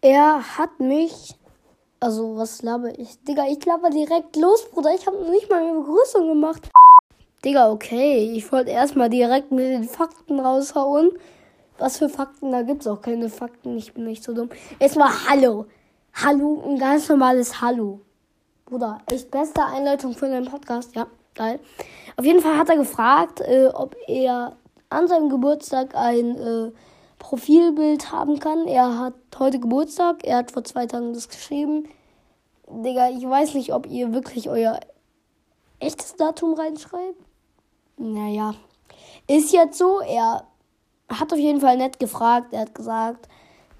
Er hat mich. Also, was laber ich? Digga, ich laber direkt los, Bruder. Ich habe nicht mal eine Begrüßung gemacht. Digga, okay. Ich wollte erstmal direkt mit den Fakten raushauen. Was für Fakten? Da gibt's auch keine Fakten. Ich bin nicht so dumm. Erstmal Hallo. Hallo, ein ganz normales Hallo. Bruder, echt beste Einleitung für den Podcast. Ja, geil. Auf jeden Fall hat er gefragt, äh, ob er an seinem Geburtstag ein äh, Profilbild haben kann. Er hat heute Geburtstag. Er hat vor zwei Tagen das geschrieben. Digga, ich weiß nicht, ob ihr wirklich euer echtes Datum reinschreibt. Naja, ist jetzt so. Er hat auf jeden Fall nett gefragt. Er hat gesagt,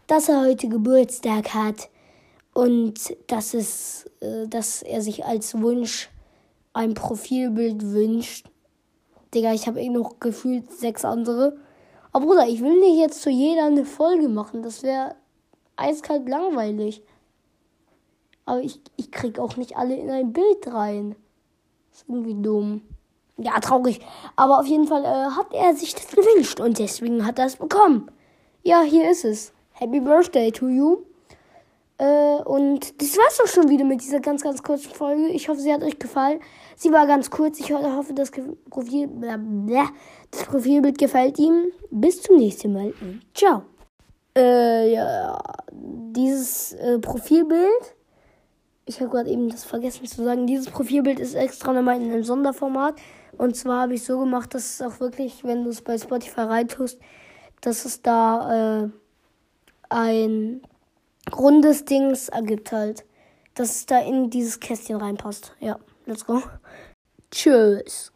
dass er heute Geburtstag hat und dass es, äh, dass er sich als Wunsch ein Profilbild wünscht. Digga, ich habe eh noch gefühlt sechs andere. Aber Bruder, ich will nicht jetzt zu jeder eine Folge machen. Das wäre eiskalt langweilig. Aber ich, ich krieg auch nicht alle in ein Bild rein. Ist irgendwie dumm. Ja, traurig. Aber auf jeden Fall äh, hat er sich das gewünscht und deswegen hat er es bekommen. Ja, hier ist es. Happy Birthday to you. Äh, und das war's doch schon wieder mit dieser ganz, ganz kurzen Folge. Ich hoffe, sie hat euch gefallen. Sie war ganz kurz. Ich hoffe, das, Profil, das Profilbild gefällt ihm. Bis zum nächsten Mal. Ciao. Äh, ja, dieses äh, Profilbild. Ich habe gerade eben das vergessen zu sagen. Dieses Profilbild ist extra nochmal in einem Sonderformat. Und zwar habe ich so gemacht, dass es auch wirklich, wenn du es bei Spotify reintust, dass es da äh, ein rundes Dings ergibt halt. Dass es da in dieses Kästchen reinpasst. Ja, let's go. Tschüss.